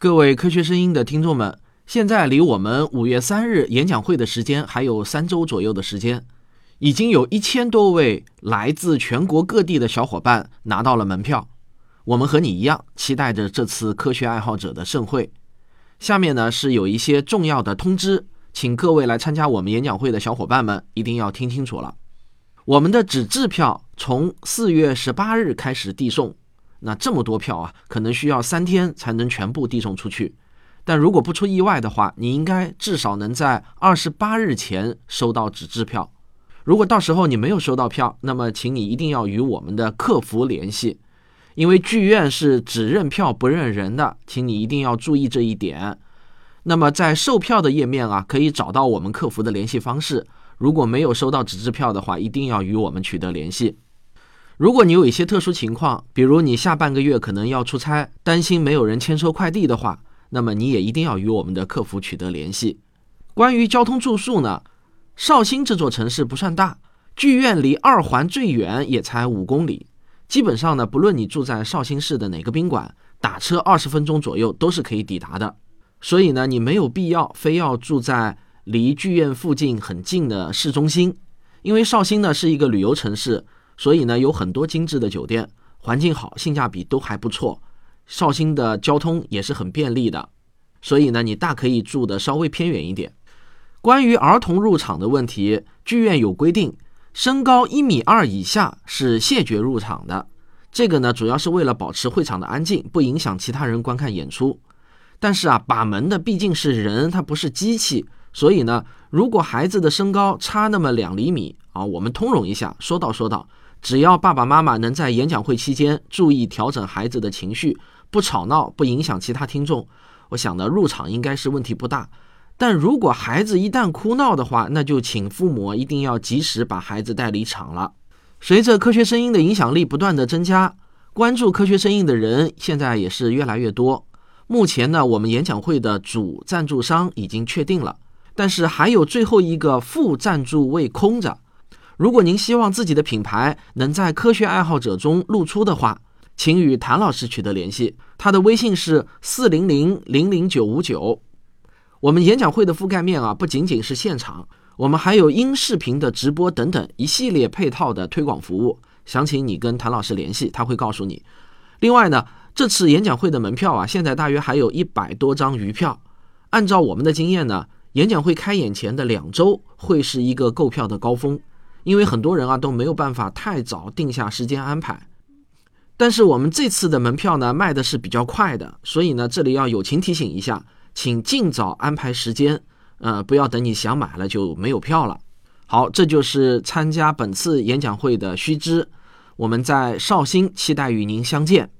各位科学声音的听众们，现在离我们五月三日演讲会的时间还有三周左右的时间，已经有一千多位来自全国各地的小伙伴拿到了门票。我们和你一样，期待着这次科学爱好者的盛会。下面呢是有一些重要的通知，请各位来参加我们演讲会的小伙伴们一定要听清楚了。我们的纸质票从四月十八日开始递送。那这么多票啊，可能需要三天才能全部递送出去。但如果不出意外的话，你应该至少能在二十八日前收到纸质票。如果到时候你没有收到票，那么请你一定要与我们的客服联系，因为剧院是只认票不认人的，请你一定要注意这一点。那么在售票的页面啊，可以找到我们客服的联系方式。如果没有收到纸质票的话，一定要与我们取得联系。如果你有一些特殊情况，比如你下半个月可能要出差，担心没有人签收快递的话，那么你也一定要与我们的客服取得联系。关于交通住宿呢，绍兴这座城市不算大，剧院离二环最远也才五公里，基本上呢，不论你住在绍兴市的哪个宾馆，打车二十分钟左右都是可以抵达的。所以呢，你没有必要非要住在离剧院附近很近的市中心，因为绍兴呢是一个旅游城市。所以呢，有很多精致的酒店，环境好，性价比都还不错。绍兴的交通也是很便利的，所以呢，你大可以住的稍微偏远一点。关于儿童入场的问题，剧院有规定，身高一米二以下是谢绝入场的。这个呢，主要是为了保持会场的安静，不影响其他人观看演出。但是啊，把门的毕竟是人，它不是机器，所以呢，如果孩子的身高差那么两厘米啊，我们通融一下，说道说道。只要爸爸妈妈能在演讲会期间注意调整孩子的情绪，不吵闹，不影响其他听众，我想呢，入场应该是问题不大。但如果孩子一旦哭闹的话，那就请父母一定要及时把孩子带离场了。随着科学声音的影响力不断的增加，关注科学声音的人现在也是越来越多。目前呢，我们演讲会的主赞助商已经确定了，但是还有最后一个副赞助位空着。如果您希望自己的品牌能在科学爱好者中露出的话，请与谭老师取得联系，他的微信是四零零零零九五九。我们演讲会的覆盖面啊，不仅仅是现场，我们还有音视频的直播等等一系列配套的推广服务。详情你跟谭老师联系，他会告诉你。另外呢，这次演讲会的门票啊，现在大约还有一百多张余票。按照我们的经验呢，演讲会开演前的两周会是一个购票的高峰。因为很多人啊都没有办法太早定下时间安排，但是我们这次的门票呢卖的是比较快的，所以呢这里要友情提醒一下，请尽早安排时间，呃不要等你想买了就没有票了。好，这就是参加本次演讲会的须知，我们在绍兴期待与您相见。